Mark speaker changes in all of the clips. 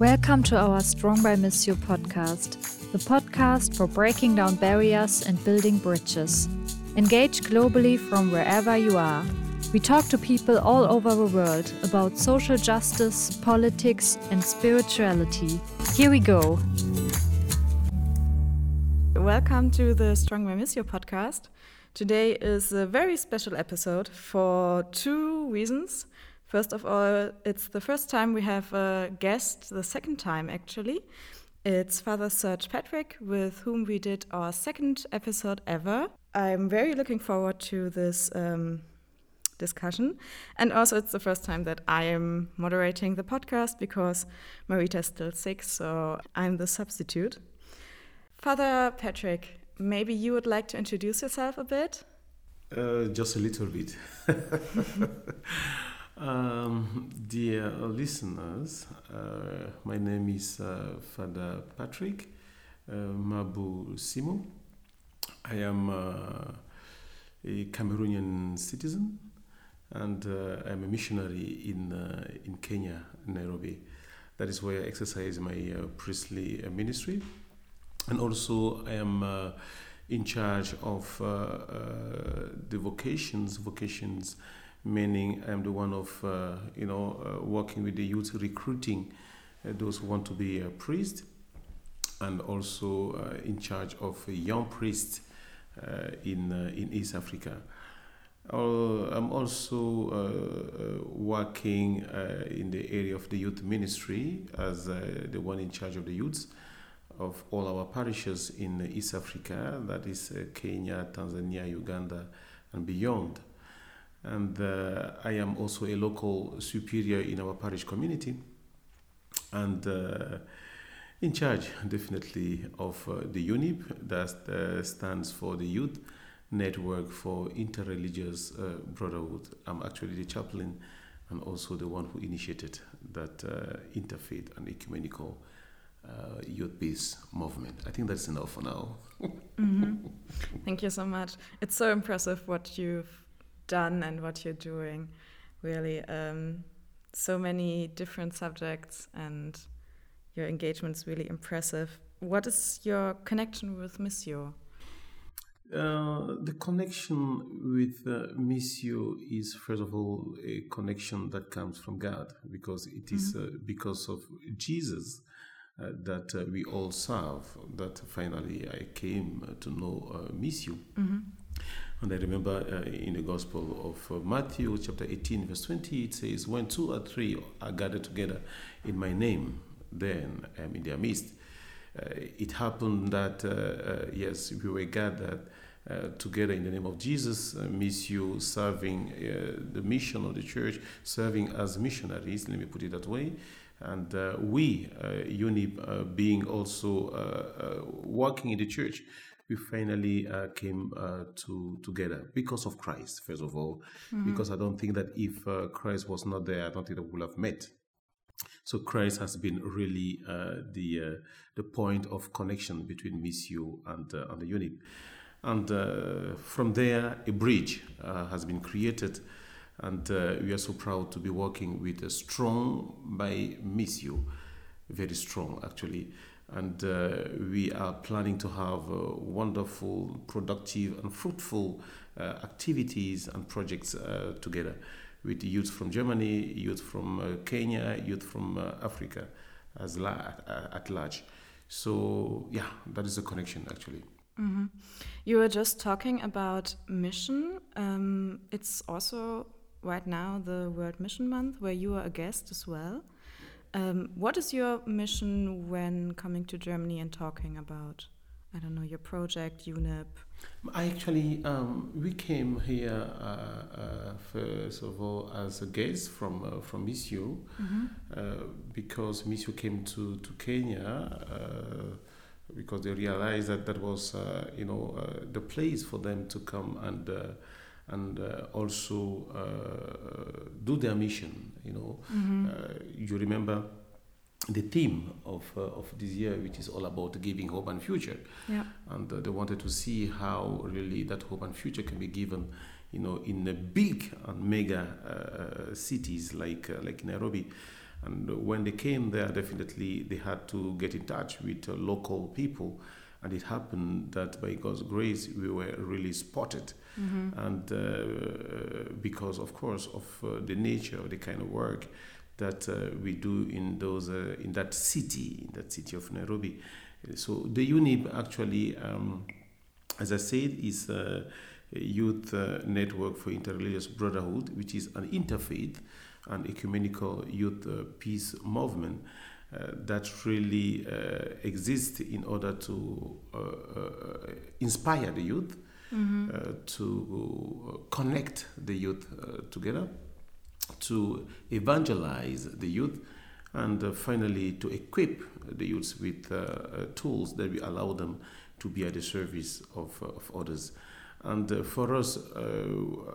Speaker 1: Welcome to our Strong by Missio podcast, the podcast for breaking down barriers and building bridges. Engage globally from wherever you are. We talk to people all over the world about social justice, politics, and spirituality. Here we go. Welcome to the Strong by Missio podcast. Today is a very special episode for two reasons. First of all, it's the first time we have a guest, the second time actually. It's Father Serge Patrick, with whom we did our second episode ever. I'm very looking forward to this um, discussion. And also, it's the first time that I am moderating the podcast because Marita is still sick, so I'm the substitute. Father Patrick, maybe you would like to introduce yourself a bit?
Speaker 2: Uh, just a little bit. Um, dear listeners, uh, my name is uh, Father Patrick uh, Mabu Simo. I am uh, a Cameroonian citizen and uh, I'm a missionary in, uh, in Kenya, Nairobi. That is where I exercise my priestly ministry. And also, I am in charge of the vocations, vocations meaning I'm the one of uh, you know uh, working with the youth, recruiting uh, those who want to be a priest, and also uh, in charge of young priests uh, in in East Africa. I'm also working in the area of the youth ministry as the one in charge of the youths of all our parishes in East Africa, that is Kenya, Tanzania, Uganda, and beyond and uh, I am also a local superior in our parish community and uh, in charge definitely of uh, the YOUNIB that uh, stands for the Youth Network for Interreligious uh, Brotherhood. I'm actually the chaplain and also the one who initiated that uh, interfaith and ecumenical youth peace movement. I think that's enough for now.
Speaker 1: mm-hmm. Thank you so much. It's so impressive what you've done and what you're doing. Really, um, so many different subjects, and your engagement's really impressive. What is your connection with Missio?
Speaker 2: Uh, the connection with uh, Missio is, first of all, a connection that comes from God because it is mm -hmm. uh, because of Jesus uh, that uh, we all serve that finally I came to know uh, Missio. Mm -hmm. And I remember uh, in the Gospel of uh, Matthew, chapter 18, verse 20, it says, When two or three are gathered together in my name, then I am in their midst. Uh, it happened that, uh, uh, yes, we were gathered uh, together in the name of Jesus, Missio serving the mission of the church, serving as missionaries, let me put it that way. And we, YOUNIB, being also working in the church, we finally uh, came uh, to together because of Christ, first of all, mm-hmm. because I don't think that if uh, Christ was not there, I don't think that we would have met. So Christ has been really uh, the uh, the point of connection between Missio and uh, and the unit, and from there a bridge has been created, and we are so proud to be working with a strong by Missio, very strong actually and uh, we are planning to have uh, wonderful, productive, and fruitful uh, activities and projects uh, together with youth from Germany, youth from uh, Kenya, youth from uh, Africa as la- at large. So, yeah, that is a connection actually.
Speaker 1: Mm-hmm. You were just talking about mission. Um, it's also right now the World Mission Month, where you are a guest as well. Um, what is your mission when coming to Germany and talking about, I don't know, your project, YOUNIB?
Speaker 2: I actually, um, we came here uh, uh, first of all as a guest from uh, from Missio, mm -hmm. because Missio came to to Kenya uh, because they realized that that was uh, you know the place for them to come and and uh, also uh, do their mission. You know, mm-hmm. you remember the theme of uh, of this year, which is all about giving hope and future. Yeah. And uh, they wanted to see how really that hope and future can be given, you know, in the big and mega uh, cities like like Nairobi. And when they came there, definitely they had to get in touch with uh, local people. And it happened that by God's grace, we were really spotted. Mm-hmm. And uh, because, of course, of uh, the nature of the kind of work that uh, we do in those uh, in that city, in that city of Nairobi. So the YOUNIB actually, um, as I said, is a youth uh, network for interreligious brotherhood, which is an interfaith and ecumenical youth uh, peace movement. Uh, that really uh, exists in order to inspire the youth, mm-hmm. to connect the youth together, to evangelize the youth, and uh, finally to equip the youths with uh, uh, tools that will allow them to be at the service of, of others. And uh, for us uh,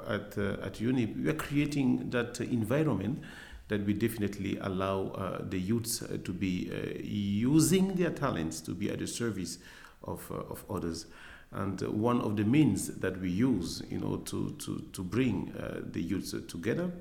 Speaker 2: at, uh, at uni, we are creating that environment that we definitely allow the youths to be using their talents to be at the service of, of others. And one of the means that we use, you know, to, to, to bring the youths together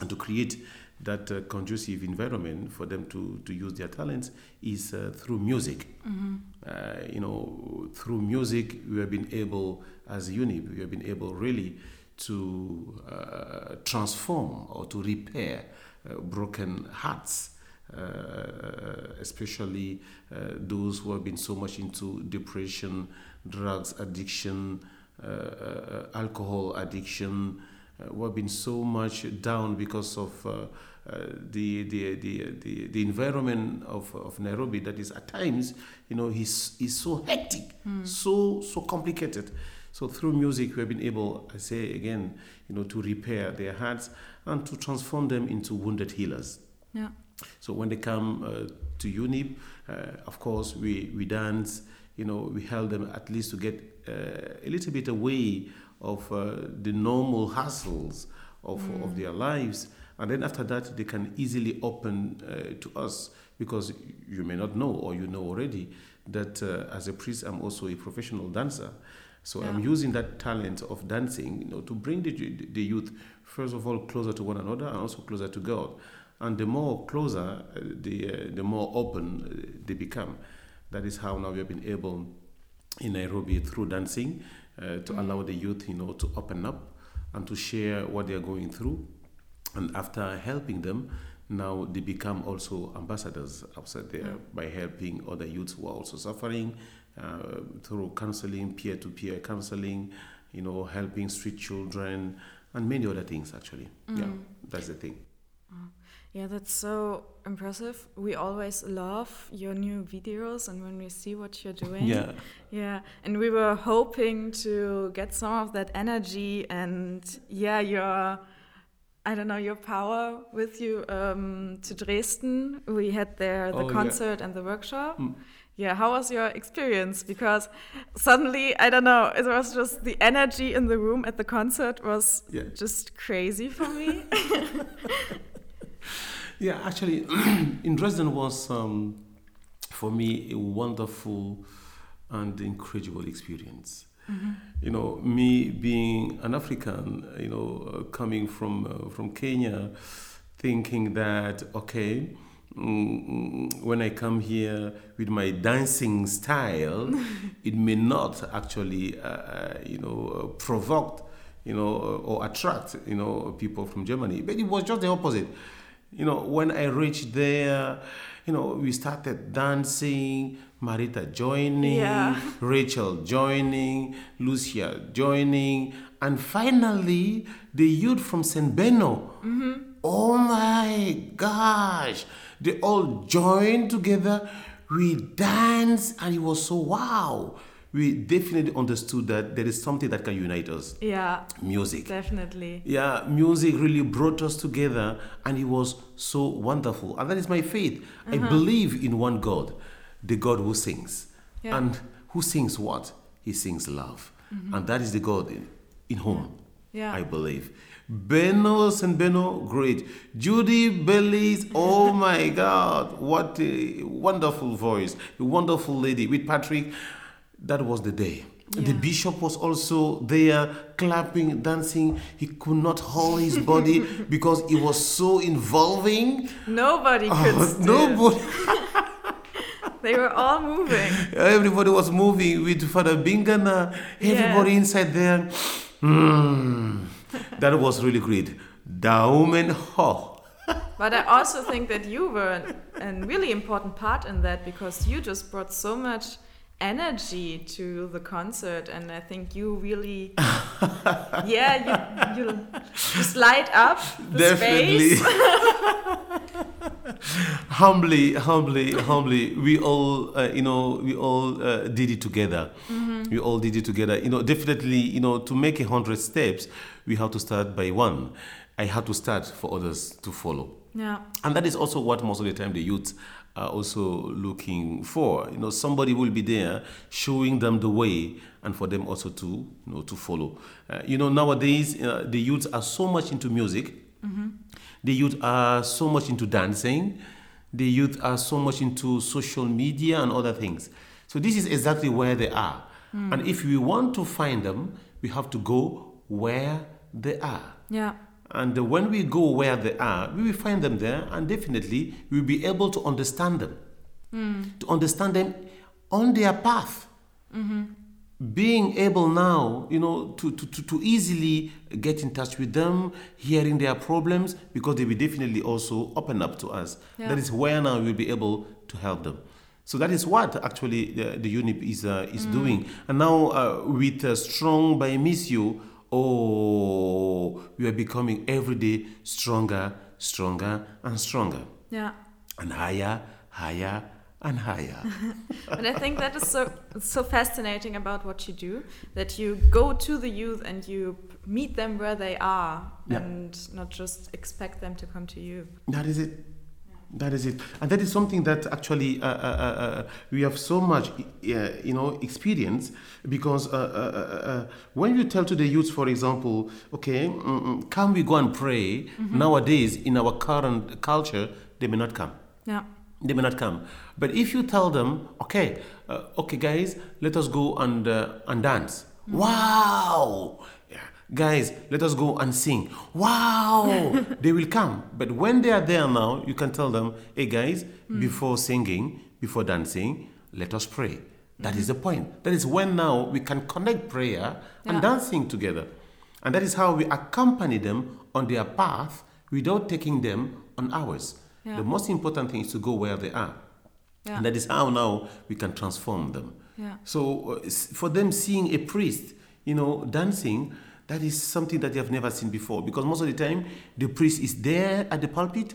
Speaker 2: and to create that uh, conducive environment for them to, to use their talents is uh, through music. Mm-hmm. Uh, you know, through music, we have been able, as a unit, we have been able really to uh, transform or to repair uh, broken hearts. Uh, especially those who have been so much into depression, drugs addiction, alcohol addiction, uh, who have been so much down because of uh, uh, the, the, the, the, the environment of, of Nairobi that is at times, you know, he's, he's so hectic, mm. so, so complicated. So through music, we have been able, I say again, you know, to repair their hearts and to transform them into wounded healers.
Speaker 1: Yeah.
Speaker 2: So when they come uh, to YOUNIB, uh, of course, we, we dance, you know, we help them at least to get uh, a little bit away of uh, the normal hassles of, mm. of their lives. And then after that, they can easily open uh, to us because you may not know or you know already that uh, as a priest, I'm also a professional dancer. So yeah. I'm using that talent of dancing, you know, to bring the, the youth, first of all, closer to one another and also closer to God. And the more closer, uh, the, uh, the more open uh, they become. That is how now we have been able in Nairobi through dancing uh, to mm. allow the youth, you know, to open up and to share what they are going through. And after helping them, now they become also ambassadors outside there mm. by helping other youths who are also suffering uh, through counseling, peer-to-peer counseling, you know, helping street children, and many other things. Actually, mm. yeah, that's the thing.
Speaker 1: Yeah, that's so impressive. We always love your new videos and when we see what you're doing.
Speaker 2: Yeah.
Speaker 1: Yeah. And we were hoping to get some of that energy and yeah, your I don't know, your power with you um, to Dresden. We had there the oh, concert yeah. and the workshop. Mm. Yeah, how was your experience? Because suddenly, I don't know, it was just the energy in the room at the concert was yeah. just crazy for me.
Speaker 2: Yeah, actually, in Dresden was um, for me a wonderful and incredible experience. Mm-hmm. You know, me being an African, you know, uh, coming from uh, from Kenya, thinking that okay, mm, when I come here with my dancing style, it may not actually, uh, uh you know, uh, provoke, you know, or attract, you know, people from Germany. But it was just the opposite you know, when I reached there, you know, we started dancing, Marita joining, yeah. Rachel joining, Lucia joining, and finally the youth from St. Beno. Mm-hmm. Oh my gosh, they all joined together. We danced, and it was so wow we definitely understood that there is something that can unite us.
Speaker 1: Yeah.
Speaker 2: Music.
Speaker 1: Definitely.
Speaker 2: Yeah, music really brought us together and it was so wonderful. And that is my faith. Uh-huh. I believe in one God, the God who sings. Yeah. And who sings what? He sings love. Mm-hmm. And that is the God in, in whom yeah. I believe. Beno and Benno, great. Judy Bellis, oh my God, what a wonderful voice, a wonderful lady with Patrick that was the day. The bishop was also there, clapping, dancing. He could not hold his body because it was so involving.
Speaker 1: Nobody could.
Speaker 2: Oh,
Speaker 1: still.
Speaker 2: nobody.
Speaker 1: They were all moving.
Speaker 2: Everybody was moving with Father Bingana. Everybody
Speaker 1: Yeah.
Speaker 2: inside there. Mm, that was really great. Daumen hoch.
Speaker 1: But I also think that you were a really important part in that because you just brought so much energy to the concert, and I think you really, yeah, you, you just light up the
Speaker 2: Definitely.
Speaker 1: space.
Speaker 2: humbly, humbly, humbly, we all, uh, you know, we all uh, did it together. We all did it together. You know, definitely, you know, to make a hundred steps, we have to start by one. I had to start for others to follow.
Speaker 1: Yeah,
Speaker 2: And that is also what most of the time the youth are also looking for. You know, somebody will be there showing them the way and for them also to, you know, to follow. Uh, you know, nowadays uh, the youth are so much into music. The youth are so much into dancing. The youth are so much into social media and other things. So this is exactly where they are. And if we want to find them, we have to go where they are.
Speaker 1: yeah,
Speaker 2: And uh, when we go where they are, we will find them there, and definitely we will be able to understand them. To understand them on their path. Being able now, you know, to, to, to, to easily get in touch with them, hearing their problems, because they will definitely also open up to us.
Speaker 1: Yeah.
Speaker 2: That is where now we'll be able to help them. So that is what actually the, the YOUNIB is, uh, is doing. And now uh, with uh, Strong by Missio, oh, we are becoming every day stronger, stronger, and stronger.
Speaker 1: yeah.
Speaker 2: And higher, higher, and higher.
Speaker 1: and I think that is so so fascinating about what you do that you go to the youth and you meet them where they are
Speaker 2: Yeah.
Speaker 1: and not just expect them to come to you.
Speaker 2: That is it. That is it, and that is something that actually uh, uh, uh, uh, we have so much, uh, you know, experience because uh, uh, uh, uh, when you tell to the youth, for example, okay, mm, mm, can we go and pray? Nowadays, in our current culture, they may not come.
Speaker 1: Yeah,
Speaker 2: They may not come. But if you tell them, okay, uh, okay, guys, let us go and uh, and dance. Wow. Guys, let us go and sing. Wow! they will come. But when they are there now, you can tell them, hey guys, before singing, before dancing, let us pray. That is the point. That is when now we can connect prayer and
Speaker 1: Yeah.
Speaker 2: dancing together. And that is how we accompany them on their path without taking them on ours.
Speaker 1: Yeah.
Speaker 2: The most important thing is to go where they are.
Speaker 1: Yeah.
Speaker 2: And that is how now we can transform them.
Speaker 1: Yeah.
Speaker 2: So uh, for them seeing a priest, you know, dancing, that is something that they have never seen before. Because most of the time, the priest is there at the pulpit.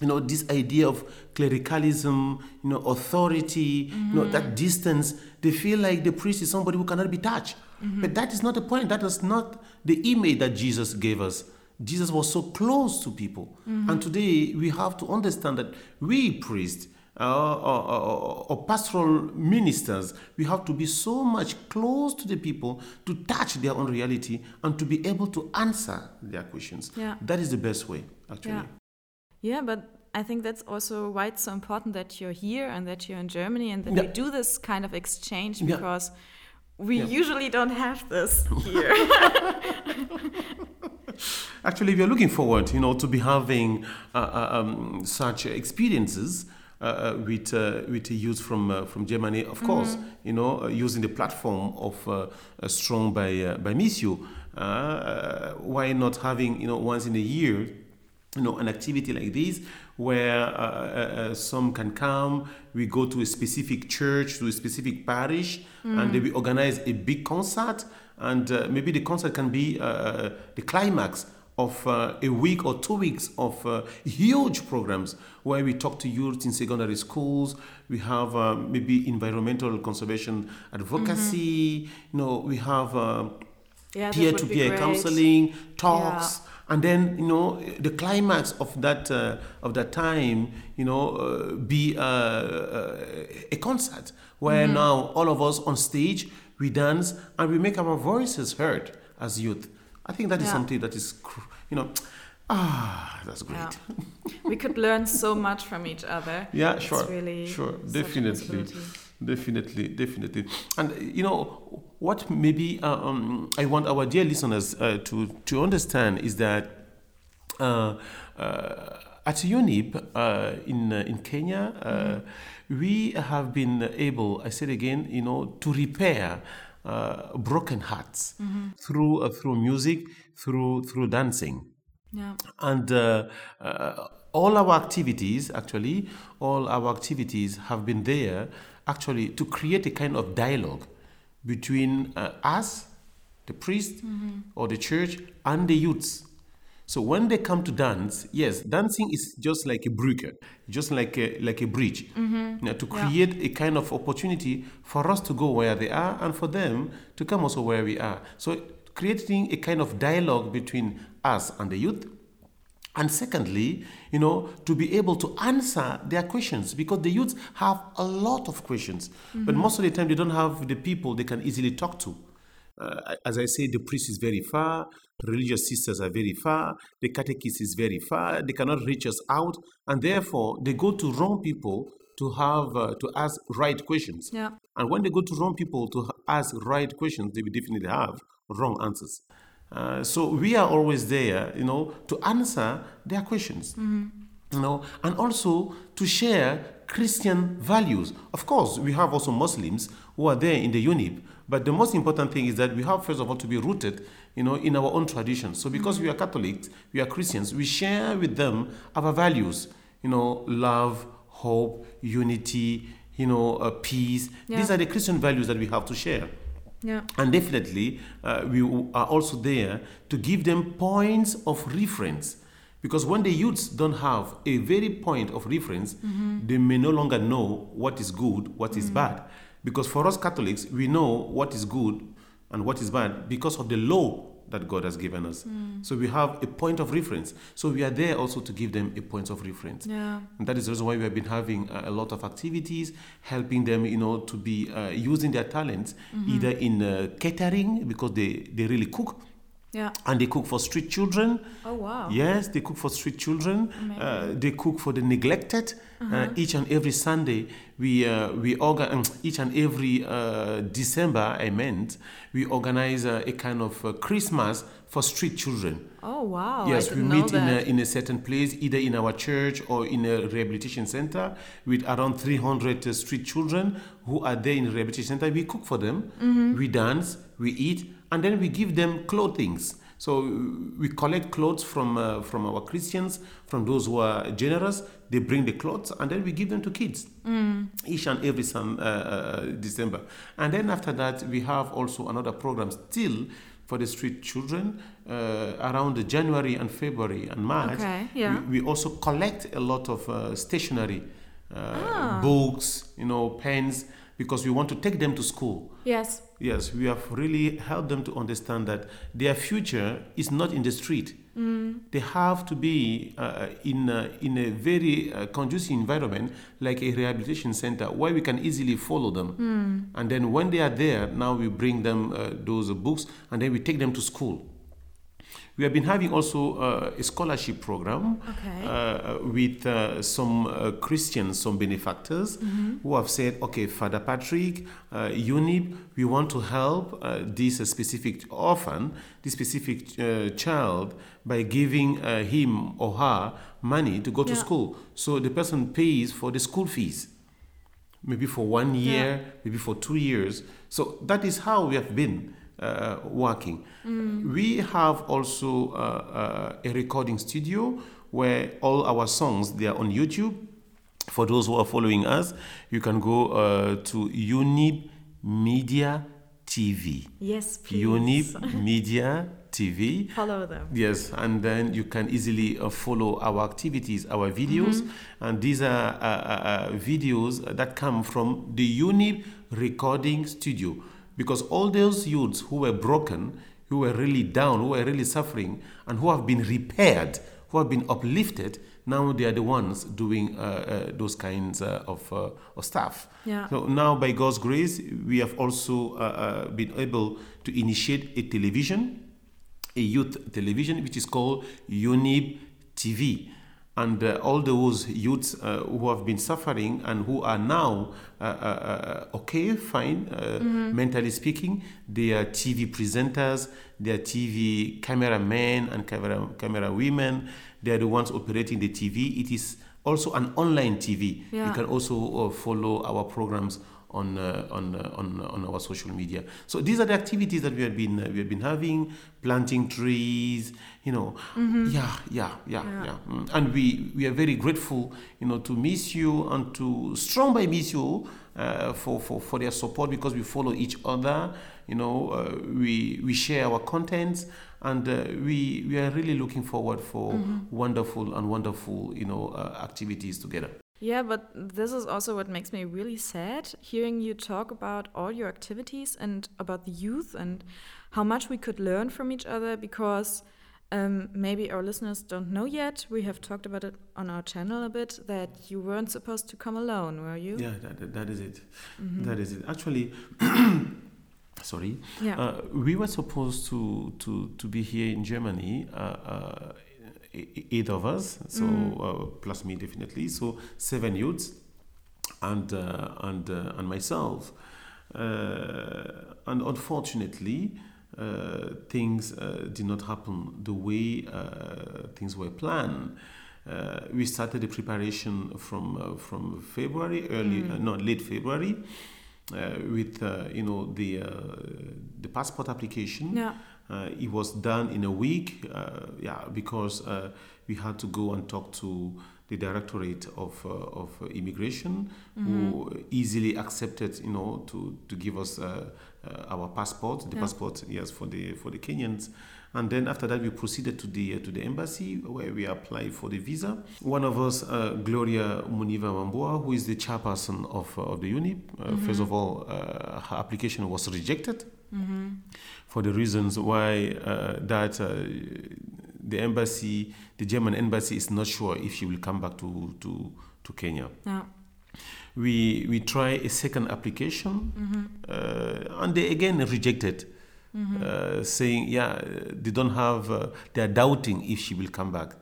Speaker 2: You know, this idea of clericalism, you know, authority, you know, that mm-hmm. distance, they feel like the priest is somebody who cannot be touched. Mm-hmm. But that is not the point. That is not the image that Jesus gave us. Jesus was so close to people. Mm-hmm. And today we have to understand that we priests, uh, or, or, or pastoral ministers, we have to be so much close to the people to touch their own reality and to be able to answer their questions.
Speaker 1: Yeah.
Speaker 2: That is the best way, actually.
Speaker 1: Yeah. Yeah, but I think that's also why it's so important that you're here and that you're in Germany and that we do this kind of exchange
Speaker 2: Yeah.
Speaker 1: because we
Speaker 2: Yeah.
Speaker 1: usually don't have this here.
Speaker 2: Actually, we are looking forward, you know, to be having uh, uh, um, such experiences uh, uh, with uh, with the youth from uh, from Germany, of course, you know, uh, using the platform of uh, uh, Strong by uh, by Missio. Uh, uh, why not having, you know, once in a year, you know, an activity like this where uh, uh, uh, some can come, we go to a specific church, to a specific parish, and then we organize a big concert, and uh, maybe the concert can be uh, the climax of uh, a week or two weeks of uh, huge programs where we talk to youth in secondary schools. We have uh, maybe environmental conservation advocacy. You know, we have uh,
Speaker 1: Yeah, that would be
Speaker 2: peer-to-peer counseling talks and then you know the climax of that uh, of that time you know uh, be uh, uh, a concert where
Speaker 1: Mm-hmm.
Speaker 2: now all of us on stage we dance and we make our voices heard as youth i think that is
Speaker 1: Yeah.
Speaker 2: something that is you know ah that's great
Speaker 1: Yeah. we could learn so much from each other.
Speaker 2: Yeah,
Speaker 1: It's
Speaker 2: sure,
Speaker 1: really
Speaker 2: sure, definitely. definitely, definitely. And you know what? Maybe uh, um, I want our dear listeners uh, to to understand is that uh, uh at YOUNIB uh, in in Kenya, mm-hmm. we have been able. I said again, you know, to repair. Broken hearts mm-hmm. through through music, through through dancing, yeah. and all our activities, actually, all our activities have been there actually to create a kind of dialogue between uh, us, the priest mm-hmm. or the church, and the youths. So when they come to dance, yes, dancing is just like a brücke, just like a, like a bridge, mm-hmm. you know, to create yeah. a kind of opportunity for us to go where they are and for them to come also where we are. So creating a kind of dialogue between us and the youth and secondly, you know, to be able to answer their questions because the youths have a lot of questions, mm-hmm. but most of the time they don't have the people they can easily talk to. Uh, as I say, the priest is very far, religious sisters are very far, the catechist is very far, they cannot reach us out, and therefore they go to wrong people to have uh, to ask right questions.
Speaker 1: Yeah.
Speaker 2: And when they go to wrong people to ask right questions, they will definitely have wrong answers. Uh, so we are always there, you know, to answer their questions. Mm-hmm. You know, and also to share Christian values. Of course, we have also Muslims who are there in the YOUNIB, but the most important thing is that we have, first of all, to be rooted, you know, in our own tradition. So because we are Catholics, we are Christians, we share with them our values, you know, love, hope, unity, you know, uh, peace. Yeah. These are the Christian values that we have to share.
Speaker 1: Yeah.
Speaker 2: And definitely, uh, we are also there to give them points of reference. Because when the youths don't have a very point of reference, mm-hmm. they may no longer know what is good, what mm-hmm. is bad. Because for us Catholics, we know what is good and what is bad because of the law that God has given us. Mm. So we have a point of reference. So we are there also to give them a point of reference.
Speaker 1: Yeah.
Speaker 2: And that is the reason why we have been having a, a lot of activities, helping them, you know, to be uh, using their talents mm-hmm. either in uh, catering because they, they really cook.
Speaker 1: Yeah.
Speaker 2: And they cook for street children.
Speaker 1: Oh, wow.
Speaker 2: Yes, they cook for street children. Uh, they cook for the neglected. Uh-huh. Uh, each and every Sunday, we, uh, we organize, um, each and every uh, December, I meant, we organize a kind of Christmas for street children.
Speaker 1: Oh, wow.
Speaker 2: Yes, we meet in a, in a certain place, either in our church or in a rehabilitation center with around 300 street children who are there in the rehabilitation center. We cook for them, mm-hmm. we dance, we eat, and then we give them clothings. So we collect clothes from uh, from our Christians, from those who are generous. They bring the clothes, and then we give them to kids mm. each and every some uh, uh, December. And then after that, we have also another program still for the street children uh, around January and February and March.
Speaker 1: Okay, yeah.
Speaker 2: we, we also collect a lot of uh, stationery, uh, ah. books, you know, pens because we want to take them to school.
Speaker 1: Yes.
Speaker 2: Yes, we have really helped them to understand that their future is not in the street. Mm. They have to be uh, in, a, in a very uh, conducive environment, like a rehabilitation center, where we can easily follow them. Mm. And then when they are there, now we bring them uh, those books and then we take them to school. We have been having also uh, a scholarship program
Speaker 1: okay.
Speaker 2: uh, with uh, some uh, Christians, some benefactors mm-hmm. who have said, okay, Father Patrick, uh, YOUNIB, we want to help uh, this specific orphan, this specific uh, child, by giving him or her money to go to school. So the person pays for the school fees maybe for one year, yeah. maybe for two years. So that is how we have been uh, working. Mm. We have also uh, uh, a recording studio where all our songs they are on YouTube. For those who are following us, you can go uh, to YOUNIB Media TV.
Speaker 1: Yes, please.
Speaker 2: YOUNIB Media TV.
Speaker 1: Follow them.
Speaker 2: Yes, and then you can easily uh, follow our activities, our videos, mm-hmm. and these are uh, uh, videos that come from the YOUNIB Recording Studio because all those youths who were broken, who were really down, who were really suffering, and who have been repaired, who have been uplifted, now they are the ones doing uh, uh, those kinds uh, of, uh, of stuff.
Speaker 1: Yeah.
Speaker 2: So now, by God's grace, we have also uh, uh, been able to initiate a television, a youth television, which is called YOUNIB TV. And uh, all those youths uh, who have been suffering and who are now uh, uh, uh okay, fine, mm-hmm. mentally speaking, they are TV presenters, they are TV cameramen and camera camera women. They are the ones operating the TV. It is also an online TV. Yeah. You can also follow our programs on uh, on, uh, on on our social media. So these are the activities that we have been uh, we have been having, planting trees, you know, mm-hmm. yeah, yeah, yeah, yeah, yeah. Mm. And we we are very grateful, you know, to Missio and to Strong by Missio uh, for, for for their support because we follow each other. You know, uh, we we share our contents and uh, we we are really looking forward for mm-hmm. wonderful and wonderful you know uh, activities together
Speaker 1: yeah, but this is also what makes me really sad hearing you talk about all your activities and about the youth and how much we could learn from each other because um, maybe our listeners don't know yet. We have talked about it on our channel a bit that you weren't supposed to come alone, were you?
Speaker 2: Yeah, that, that is it. Mm -hmm. that is it. Actually, sorry. Yeah. Uh, we were supposed to, to, to be here in Germany uh, uh, eight of us, so mm. uh, plus me definitely, so seven youths, and uh, and uh, and myself, uh, and unfortunately. Uh, things uh, did not happen the way things were planned. we started the preparation from from February, early, mm. no, late February, with you know the the passport application. Yeah uh, it was done in a week, uh, yeah, because uh, we had to go and talk to the Directorate of, uh, of Immigration, mm-hmm. who easily accepted, you know, to, to give us uh, uh, our passport, the yeah. passport, yes, for the for the Kenyans. And then after that, we proceeded to the to the embassy where we applied for the visa. One of us, Gloria Muniva Mambua, who is the chairperson of of the YOUNIB. Mm-hmm. First of all, her application was rejected. Mm-hmm for the reasons why uh, that uh, the embassy, the German embassy, is not sure if she will come back to to, to Kenya. Yeah. We we try a second application, mm-hmm. uh, and they again rejected. Mm-hmm. Uh, saying, yeah, they don't have, uh, they are doubting if she will come back.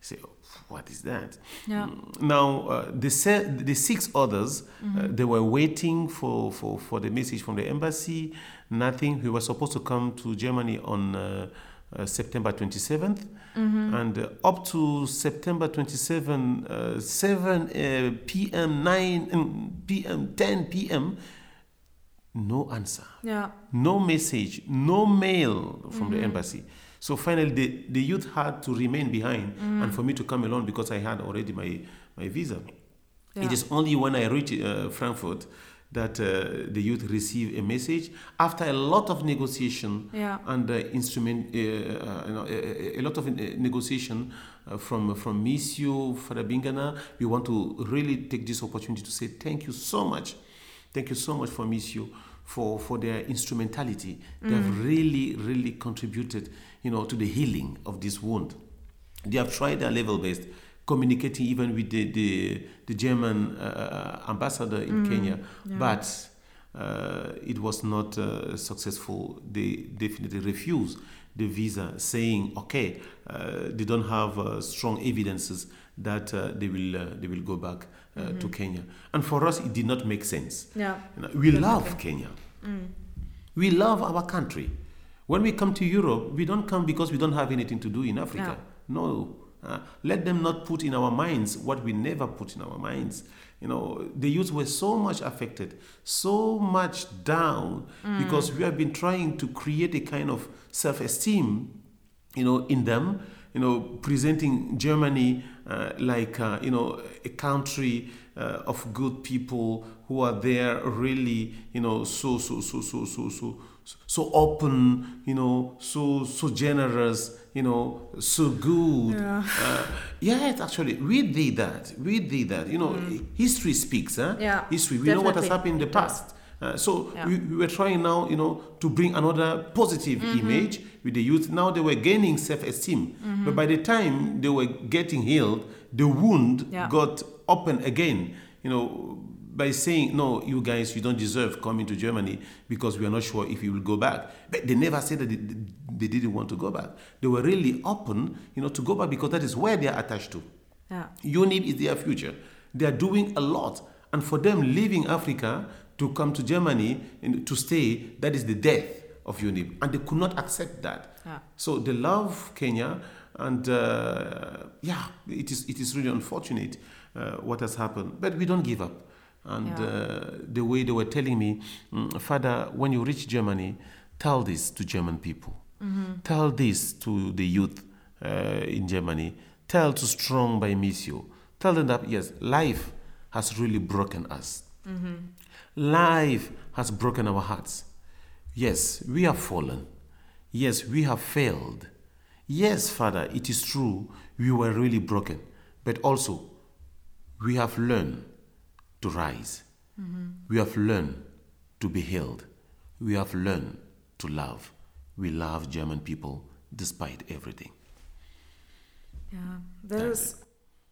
Speaker 2: say, oh, what is that? Yeah. Mm, now, uh, the, se- the six others, mm-hmm. uh, they were waiting for, for, for the message from the embassy. Nothing. We were supposed to come to Germany on uh, uh September 27th. Mm-hmm. And uh, up to September 27, uh, 7 p.m., 9 p.m., 10 p.m., no answer. Yeah. No message, no mail from mm-hmm. the embassy. So finally, the, the youth had to remain behind mm. and for me to come along because I had already my, my visa. Yeah. It is only when I reached uh, Frankfurt that uh, the youth received a message after a lot of negotiation yeah. and uh, instrument, uh, uh a, a, lot of uh, negotiation uh, from from Missio Father Bingana. We want to really take this opportunity to say thank you so much, thank you so much for Missio for for their instrumentality. Mm. They have mm. really really contributed you know, to the healing of this wound. They have tried their level best, communicating even with the, the, the German uh, ambassador in mm, Kenya, yeah. but uh, it was not uh, successful. They definitely refused the visa, saying, okay, uh, they don't have uh, strong evidences that uh, they will they will go back mm-hmm. to Kenya. And for us, it did not make sense. Yeah. You know, we love Kenya. Mm. We love our country. When we come to Europe, we don't come because we don't have anything to do in Africa. No. Uh, let them not put in our minds what we never put in our minds. You know, the youth were so much affected, so much down, mm. because we have been trying to create a kind of self esteem, you know, in them, you know, presenting Germany uh, like, uh, you know, a country uh, of good people who are there really, you know, so, so, so, so, so, so so open, you know, so so generous, you know, so good. Yeah, uh, yeah actually, we did that. We did that. You know, mm. history speaks. Huh? Yeah, history. We definitely. know what has happened in the past. Uh, so yeah. we, we, were trying now, you know, to bring another positive mm-hmm. image with the youth. Now they were gaining self-esteem, mm-hmm. but by the time they were getting healed, the wound yeah. got open again. You know, by saying, no, you guys, you don't deserve coming to Germany because we are not sure if you will go back. But they never said that they, they didn't want to go back. They were really open, you know, to go back because that is where they are attached to.
Speaker 1: Yeah.
Speaker 2: YOUNIB is their future. They are doing a lot. And for them, leaving Africa to come to Germany and to stay, that is the death of YOUNIB. And they could not accept that. So they love Kenya. And uh, yeah, it is, it is really unfortunate uh, what has happened. But we don't give up. And
Speaker 1: Yeah.
Speaker 2: uh, the way they were telling me, "Mm, Father, when you reach Germany, tell this to German people. Tell this to the youth uh, in Germany. Tell to Strong by Missio. Tell them that, yes, life has really broken us. Life has broken our hearts. Yes, we have fallen. Yes, we have failed. Yes, Father, it is true, we were really broken. But also, we have learned to rise. Mm-hmm. We have learned to be healed. We have learned to love. We love German people despite everything.
Speaker 1: Yeah, there's.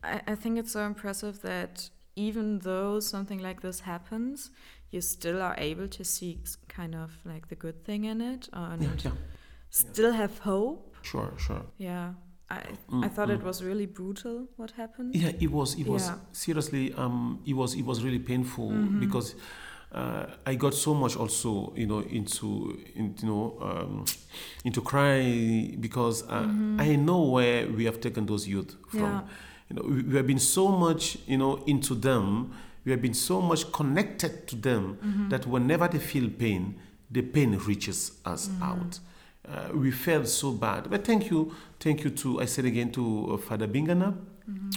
Speaker 1: I, I think it's so impressive that even though something like this happens, you still are able to see kind of like the good thing in it and
Speaker 2: Yeah, yeah.
Speaker 1: still have hope.
Speaker 2: Sure, sure.
Speaker 1: Yeah, I I thought it was really brutal what happened.
Speaker 2: Yeah, it was. It was
Speaker 1: Yeah.
Speaker 2: seriously. Um, it was. It was really painful because uh, I got so much also, you know, into, in, you know, um, into cry because uh, I know where we have taken those youth from.
Speaker 1: Yeah.
Speaker 2: You know, we, we have been so much, you know, into them. We have been so much connected to them that whenever they feel pain, the pain reaches us out. Uh, we felt so bad. But thank you, thank you to, I said again, to uh, Father Bingana,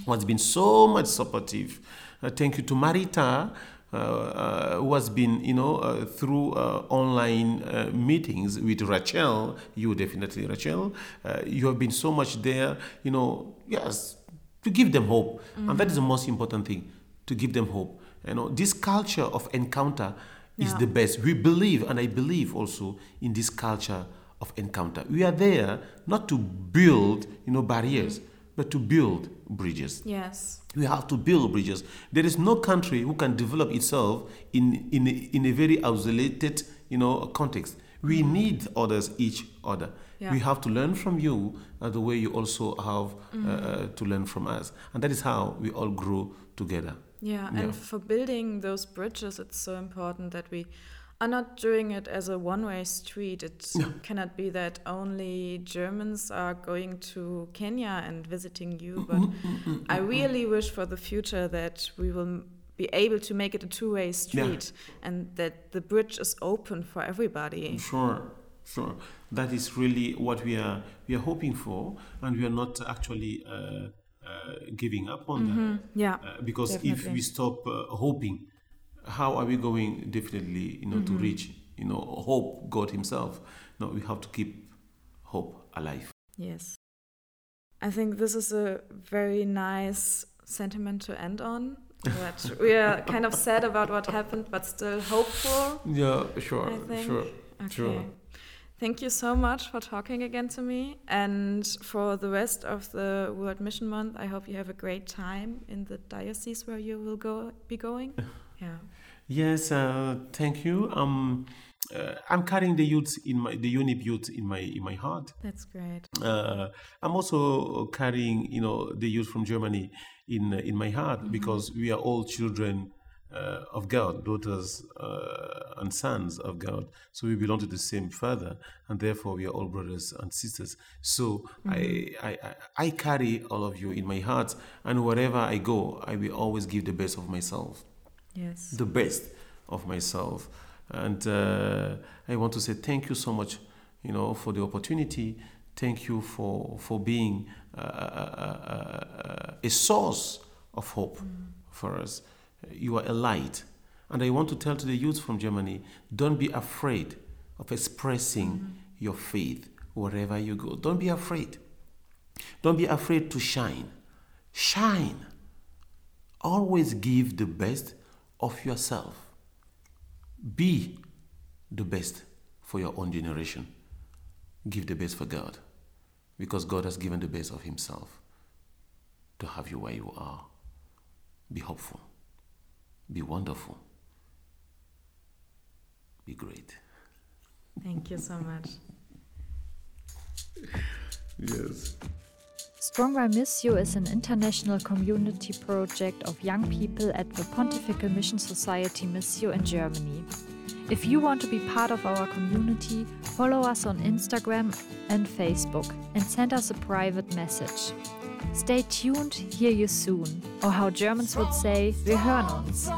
Speaker 2: who has been so much supportive. Uh, thank you to Marita, uh, uh, who has been, you know, uh, through uh, online uh, meetings with Rachel, you definitely, Rachel, uh, you have been so much there, you know, yes, to give them hope. And that is the most important thing, to give them hope. You know, this culture of encounter is
Speaker 1: Yeah.
Speaker 2: the best. We believe, and I believe also in this culture of encounter. We are there not to build, you know, barriers, but to build bridges.
Speaker 1: Yes.
Speaker 2: We have to build bridges. There is no country who can develop itself in, in, a, in a very isolated, you know, context. We need others, each other.
Speaker 1: Yeah.
Speaker 2: We have to learn from you uh, the way you also have uh, uh, to learn from us. And that is how we all grow together.
Speaker 1: Yeah,
Speaker 2: Yeah.
Speaker 1: and for building those bridges, it's so important that we are not doing it as a one way street. It
Speaker 2: Yeah.
Speaker 1: cannot be that only Germans are going to Kenya and visiting you, but I really wish for the future that we will be able to make it a two way street and that the bridge is open for everybody.
Speaker 2: Sure, sure. That is really what we are we are hoping for, and we are not actually uh, giving up on that.
Speaker 1: Yeah.
Speaker 2: Uh, because if we stop uh, hoping, how are we going definitely, you know, to reach, you know, hope God Himself? No, we have to keep hope alive.
Speaker 1: Yes. I think this is a very nice sentiment to end on. That we are kind of sad about what happened, but still hopeful.
Speaker 2: Yeah, sure, sure.
Speaker 1: Okay.
Speaker 2: Sure.
Speaker 1: Thank you so much for talking again to me. And for the rest of the World Mission Month, I hope you have a great time in the diocese where you will go be going. Yeah.
Speaker 2: Yes, uh, thank you. Um, uh, I'm carrying the youth in my the YOUNIB youth in my in my heart.
Speaker 1: That's great.
Speaker 2: uh, I'm also carrying, you know, the youth from Germany in in my heart because we are all children uh, of God, daughters uh, and sons of God. So we belong to the same Father, and therefore we are all brothers and sisters. So I, I I I carry all of you in my heart, and wherever I go, I will always give the best of myself
Speaker 1: Yes.
Speaker 2: the best of myself. And uh, I want to say thank you so much, you know, for the opportunity. Thank you for for being uh, uh, uh, a source of hope for us. You are a light, and I want to tell to the youth from Germany: don't be afraid of expressing mm-hmm. your faith wherever you go. Don't be afraid. Don't be afraid to shine. Shine always give the best of yourself. Be the best for your own generation. Give the best for God because God has given the best of Himself to have you where you are. Be hopeful. Be wonderful. Be great.
Speaker 1: Thank you so much.
Speaker 2: Yes.
Speaker 3: Strong by Missio is an international community project of young people at the Pontifical Mission Society Missio in Germany. If you want to be part of our community, follow us on Instagram and Facebook and send us a private message. Stay tuned, hear you soon. Or how Germans would say, wir hören uns.